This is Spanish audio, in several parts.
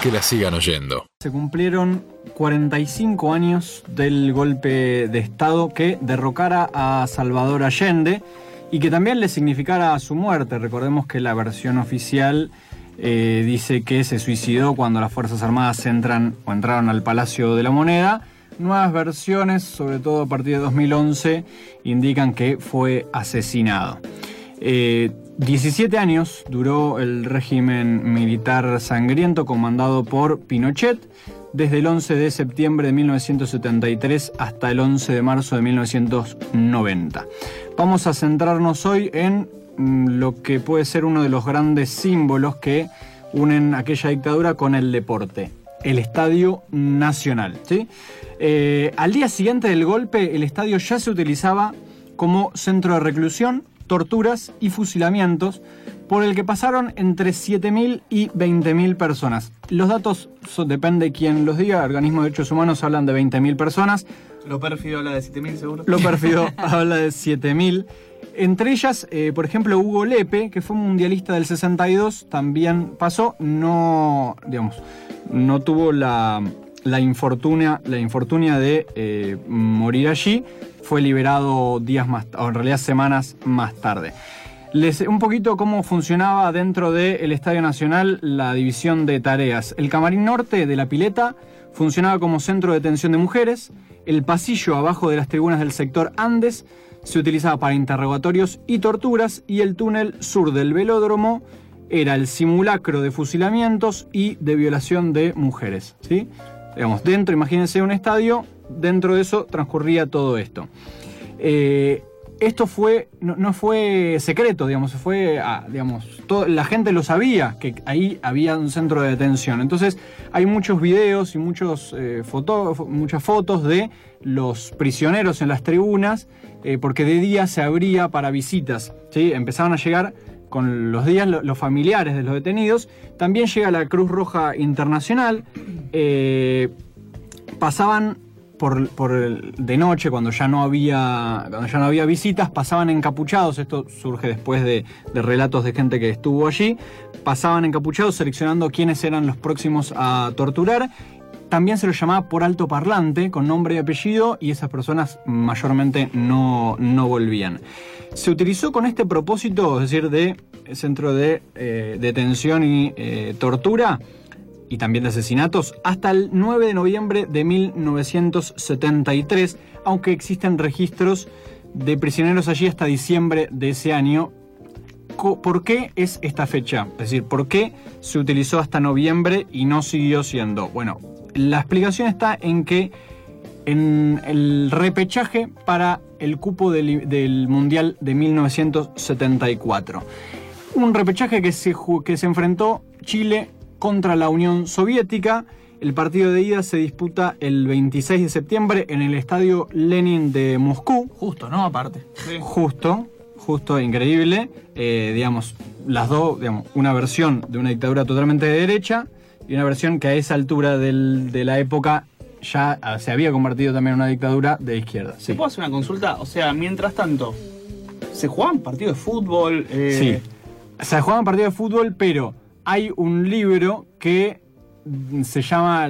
que la sigan oyendo. Se cumplieron 45 años del golpe de Estado que derrocara a Salvador Allende y que también le significara su muerte. Recordemos que la versión oficial eh, dice que se suicidó cuando las Fuerzas Armadas entran o entraron al Palacio de la Moneda. Nuevas versiones, sobre todo a partir de 2011, indican que fue asesinado. 17 eh, años duró el régimen militar sangriento comandado por Pinochet, desde el 11 de septiembre de 1973 hasta el 11 de marzo de 1990. Vamos a centrarnos hoy en mm, lo que puede ser uno de los grandes símbolos que unen aquella dictadura con el deporte, el Estadio Nacional. Eh, al día siguiente del golpe, el estadio ya se utilizaba como centro de reclusión, torturas y fusilamientos, por el que pasaron entre 7.000 y 20.000 personas. Los datos depende de quién los diga, organismos de derechos humanos hablan de 20.000 personas. Lo pérfido habla de 7.000 seguro. Lo pérfido habla de 7.000. Entre ellas, eh, por ejemplo, Hugo Lepe, que fue mundialista del 62, también pasó, no, digamos, no tuvo la, la infortunia, la infortunia de eh, morir allí, fue liberado días más, o en realidad semanas más tarde. Un poquito cómo funcionaba dentro del Estadio Nacional la división de tareas. El camarín norte de la pileta funcionaba como centro de detención de mujeres, el pasillo abajo de las tribunas del sector Andes se utilizaba para interrogatorios y torturas y el túnel sur del velódromo era el simulacro de fusilamientos y de violación de mujeres. ¿sí? Digamos, dentro, imagínense un estadio, dentro de eso transcurría todo esto. Eh, esto fue, no, fue secreto, digamos, fue, digamos, la gente lo sabía, que ahí había un centro de detención. Entonces hay muchos videos y muchos, eh, muchas fotos de los prisioneros en las tribunas, eh, porque de día se abría para visitas, ¿sí? Empezaban a llegar con los días los familiares de los detenidos. También llega la Cruz Roja Internacional. Eh, pasaban por, de noche, cuando ya, no había, cuando ya no había visitas, pasaban encapuchados. Esto surge después de, relatos de gente que estuvo allí. Pasaban encapuchados seleccionando quiénes eran los próximos a torturar también se los llamaba por alto parlante, con nombre y apellido, y esas personas mayormente no, no volvían. Se utilizó con este propósito, es decir, de centro de eh, detención y eh, tortura, y también de asesinatos, hasta el 9 de noviembre de 1973, aunque existen registros de prisioneros allí hasta diciembre de ese año. ¿Por qué es esta fecha? Es decir, ¿por qué se utilizó hasta noviembre y no siguió siendo? Bueno, la explicación está en que en el repechaje para el cupo del, Mundial de 1974. Un repechaje que se, que se enfrentó Chile contra la Unión Soviética. El partido de ida se disputa el 26 de septiembre en el estadio Lenin de Moscú. Justo, ¿no? Aparte. Justo, justo, increíble. Eh, digamos, las dos, digamos, una versión de una dictadura totalmente de derecha y una versión que a esa altura de la época ya se había convertido también en una dictadura de izquierda. ¿Se puede hacer una consulta? O sea, mientras tanto, ¿se jugaban partidos de fútbol? Eh, sí, se jugaban partidos de fútbol, pero hay un libro que se llama,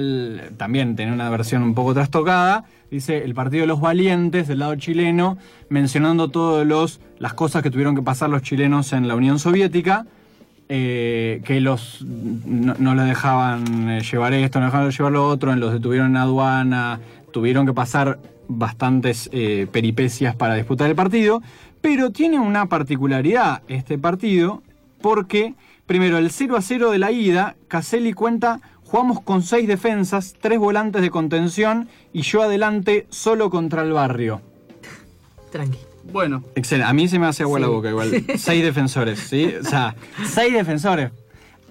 también tiene una versión un poco trastocada, dice El Partido de los Valientes del lado chileno, mencionando todas las cosas que tuvieron que pasar los chilenos en la Unión Soviética eh, que los no, les dejaban eh, llevar esto, no dejaban llevar lo otro, los detuvieron en aduana, tuvieron que pasar bastantes eh, peripecias para disputar el partido, pero tiene una particularidad este partido, porque primero el 0 a 0 de la ida, Caselli cuenta, jugamos con seis defensas, tres volantes de contención y yo adelante solo contra el barrio. Tranqui. Bueno. Excelente. A mí se me hace agua la boca igual. seis defensores, ¿sí? O sea, seis defensores.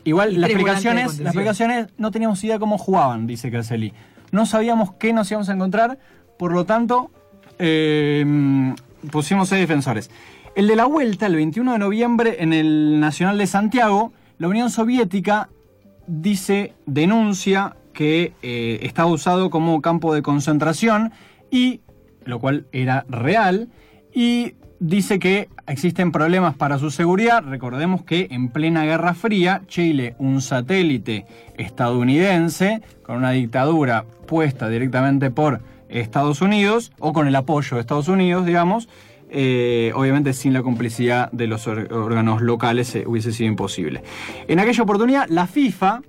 Igual las explicaciones, las explicaciones no teníamos idea cómo jugaban, dice Caselli. No sabíamos qué nos íbamos a encontrar, por lo tanto, eh, pusimos seis defensores. El de la vuelta, el 21 de noviembre, en el Nacional de Santiago, la Unión Soviética dice, denuncia que eh, estaba usado como campo de concentración y, lo cual era real, y dice que existen problemas para su seguridad. Recordemos que en plena Guerra Fría, Chile, un satélite estadounidense con una dictadura puesta directamente por Estados Unidos, o con el apoyo de Estados Unidos, digamos, eh, obviamente sin la complicidad de los órganos locales eh, hubiese sido imposible. En aquella oportunidad, la FIFA,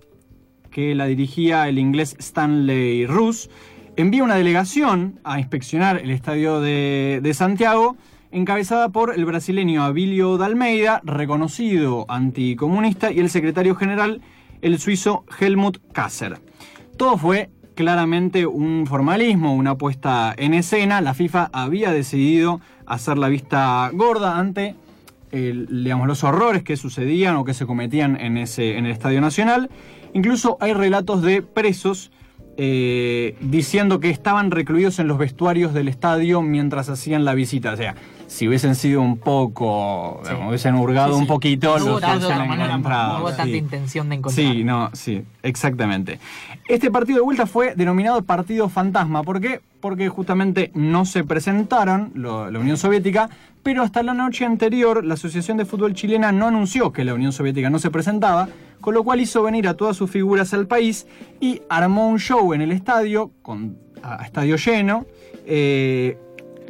que la dirigía el inglés Stanley Roos, envía una delegación a inspeccionar el estadio de, de Santiago, encabezada por el brasileño Abilio de Almeida, reconocido anticomunista, y el secretario general, el suizo Helmut Kasser. Todo fue claramente un formalismo, una puesta en escena. La FIFA había decidido hacer la vista gorda ante digamos, los horrores que sucedían o que se cometían en, ese, en el Estadio Nacional. Incluso hay relatos de presos eh, diciendo que estaban recluidos en los vestuarios del estadio mientras hacían la visita. O sea, si hubiesen sido un poco, Sí. hubiesen hurgado Sí, sí. un poquito, No los hubiesen encontrado, no hubo tanta intención de encontrar. Sí, no, sí, exactamente. Este partido de vuelta fue denominado partido fantasma. ¿Por qué? Porque justamente no se presentaron lo- la Unión Soviética, pero hasta la noche anterior la Asociación de Fútbol Chilena no anunció que la Unión Soviética no se presentaba, con lo cual hizo venir a todas sus figuras al país y armó un show en el estadio, con, a, a estadio lleno, eh,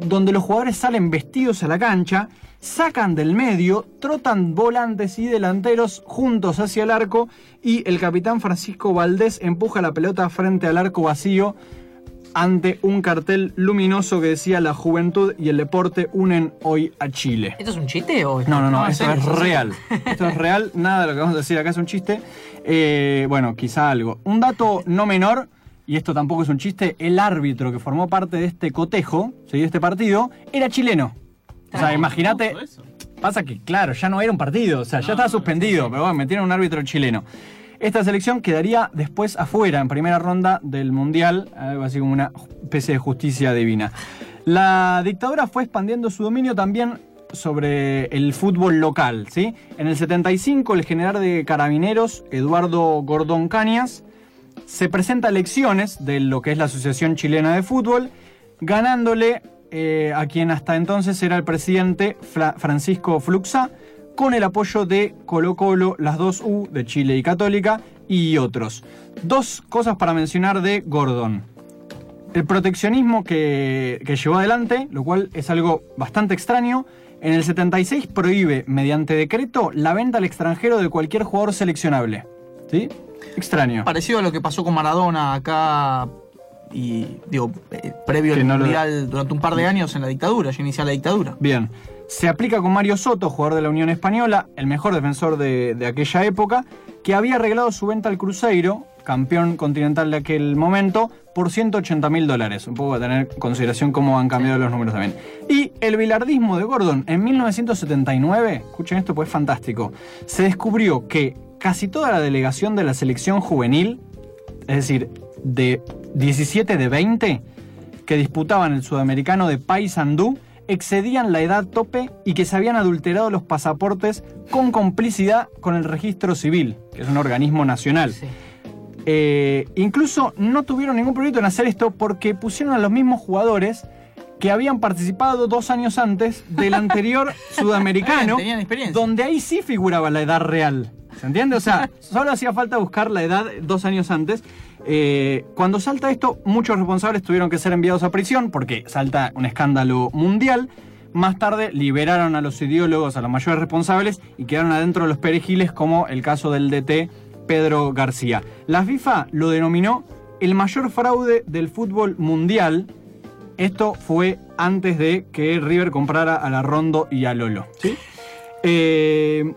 donde los jugadores salen vestidos a la cancha, sacan del medio, trotan volantes y delanteros juntos hacia el arco y el capitán Francisco Valdés empuja la pelota frente al arco vacío ante un cartel luminoso que decía la juventud y el deporte unen hoy a Chile. ¿Esto es un chiste o No, no, no, Ah, ¿en esto es real. Esto es real, nada de lo que vamos a decir acá es un chiste. Eh, bueno, quizá algo. Un dato no menor, y esto tampoco es un chiste, el árbitro que formó parte de este cotejo, ¿sí? de este partido, era chileno. O sea, Ah, imagínate, pasa que, claro, ya no era un partido, o sea, ya estaba suspendido, pero bueno, metieron un árbitro chileno. Esta selección quedaría después afuera, en primera ronda del Mundial, algo así como una especie de justicia divina. La dictadura fue expandiendo su dominio también sobre el fútbol local, ¿sí? En el 75, el general de carabineros, Eduardo Gordón Cañas, se presenta elecciones de lo que es la Asociación Chilena de Fútbol, ganándole eh, a quien hasta entonces era el presidente Fra- Francisco Fluxá, con el apoyo de Colo Colo, las dos U de Chile y Católica y otros. Dos cosas para mencionar de Gordon. El proteccionismo que, que llevó adelante, lo cual es algo bastante extraño. En el 76 prohíbe, mediante decreto, la venta al extranjero de cualquier jugador seleccionable. ¿Sí? Extraño. Parecido a lo que pasó con Maradona acá y digo, eh, previo Que al no lo- mundial durante un par de años en la dictadura, ya inicia la dictadura. Bien. Se aplica con Mario Soto, jugador de la Unión Española, el mejor defensor de, de aquella época, que había arreglado su venta al Cruzeiro, campeón continental de aquel momento, por 180 mil dólares. Un poco a tener en consideración cómo han cambiado los números también. Y el bilardismo de Gordon, en 1979, escuchen esto pues es fantástico, se descubrió que casi toda la delegación de la selección juvenil, es decir, de 17 de 20, que disputaban el sudamericano de Paysandú excedían la edad tope y que se habían adulterado los pasaportes con complicidad con el registro civil, que es un organismo nacional. Sí. Eh, incluso no tuvieron ningún proyecto en hacer esto porque pusieron a los mismos jugadores que habían participado dos años antes del anterior sudamericano, donde ahí sí figuraba la edad real. ¿Se entiende? O sea, solo hacía falta buscar la edad dos años antes. Eh, cuando salta esto, muchos responsables tuvieron que ser enviados a prisión porque salta un escándalo mundial. Más tarde liberaron a los ideólogos, a los mayores responsables y quedaron adentro de los perejiles como el caso del DT Pedro García. La FIFA lo denominó el mayor fraude del fútbol mundial. Esto fue antes de que River comprara a la Rondo y a Lolo. ¿sí? Eh,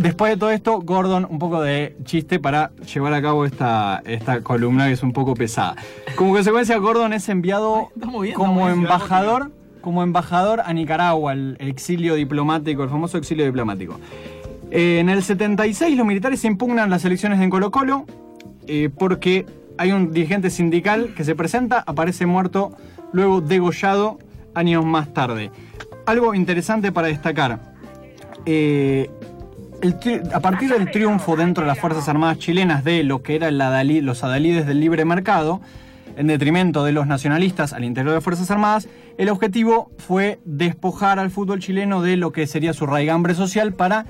después de todo esto, Gordon, un poco de chiste para llevar a cabo esta, esta columna que es un poco pesada. Como consecuencia, Gordon es enviado bien, como embajador, como embajador a Nicaragua, el exilio diplomático, el famoso exilio diplomático. Eh, en el 76 los militares impugnan las elecciones en Colo Colo eh, porque hay un dirigente sindical que se presenta, aparece muerto, luego degollado años más tarde. Algo interesante para destacar. eh, a partir del triunfo dentro de las Fuerzas Armadas chilenas de lo que eran los adalides del libre mercado, en detrimento de los nacionalistas al interior de Fuerzas Armadas, el objetivo fue despojar al fútbol chileno de lo que sería su raigambre social para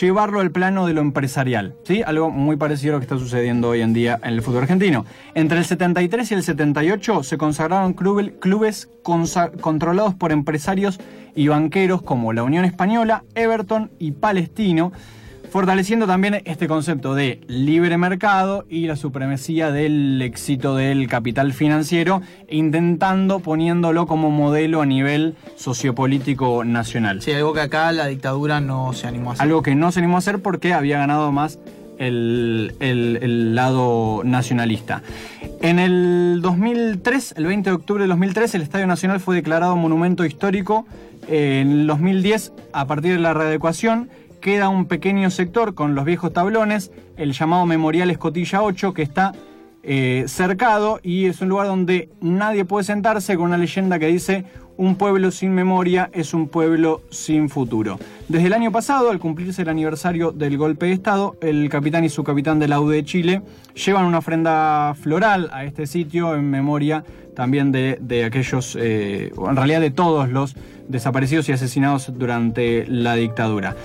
llevarlo al plano de lo empresarial. ¿sí? Algo muy parecido a lo que está sucediendo hoy en día en el fútbol argentino. Entre el 73 y el 78 se consagraron clubes controlados por empresarios y banqueros como la Unión Española, Everton y Palestino fortaleciendo también este concepto de libre mercado y la supremacía del éxito del capital financiero, intentando poniéndolo como modelo a nivel sociopolítico nacional. Sí, algo que acá la dictadura no se animó a hacer. Algo que no se animó a hacer porque había ganado más el, el, lado nacionalista. En el 2003, el 20 de octubre de 2003, el Estadio Nacional fue declarado monumento histórico. En el 2010, a partir de la readecuación, queda un pequeño sector con los viejos tablones, el llamado Memorial Escotilla 8, que está eh, cercado y es un lugar donde nadie puede sentarse con una leyenda que dice un pueblo sin memoria es un pueblo sin futuro. Desde el año pasado, al cumplirse el aniversario del golpe de Estado, el capitán y su capitán de la U de Chile llevan una ofrenda floral a este sitio en memoria también de, aquellos, eh, en realidad de todos los desaparecidos y asesinados durante la dictadura.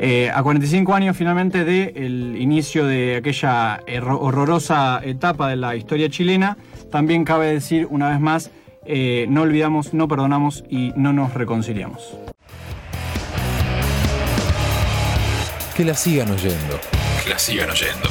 Eh, a 45 años finalmente del inicio de aquella horrorosa etapa de la historia chilena, también cabe decir una vez más, eh, no olvidamos, no perdonamos y no nos reconciliamos. Que la sigan oyendo. Que la sigan oyendo.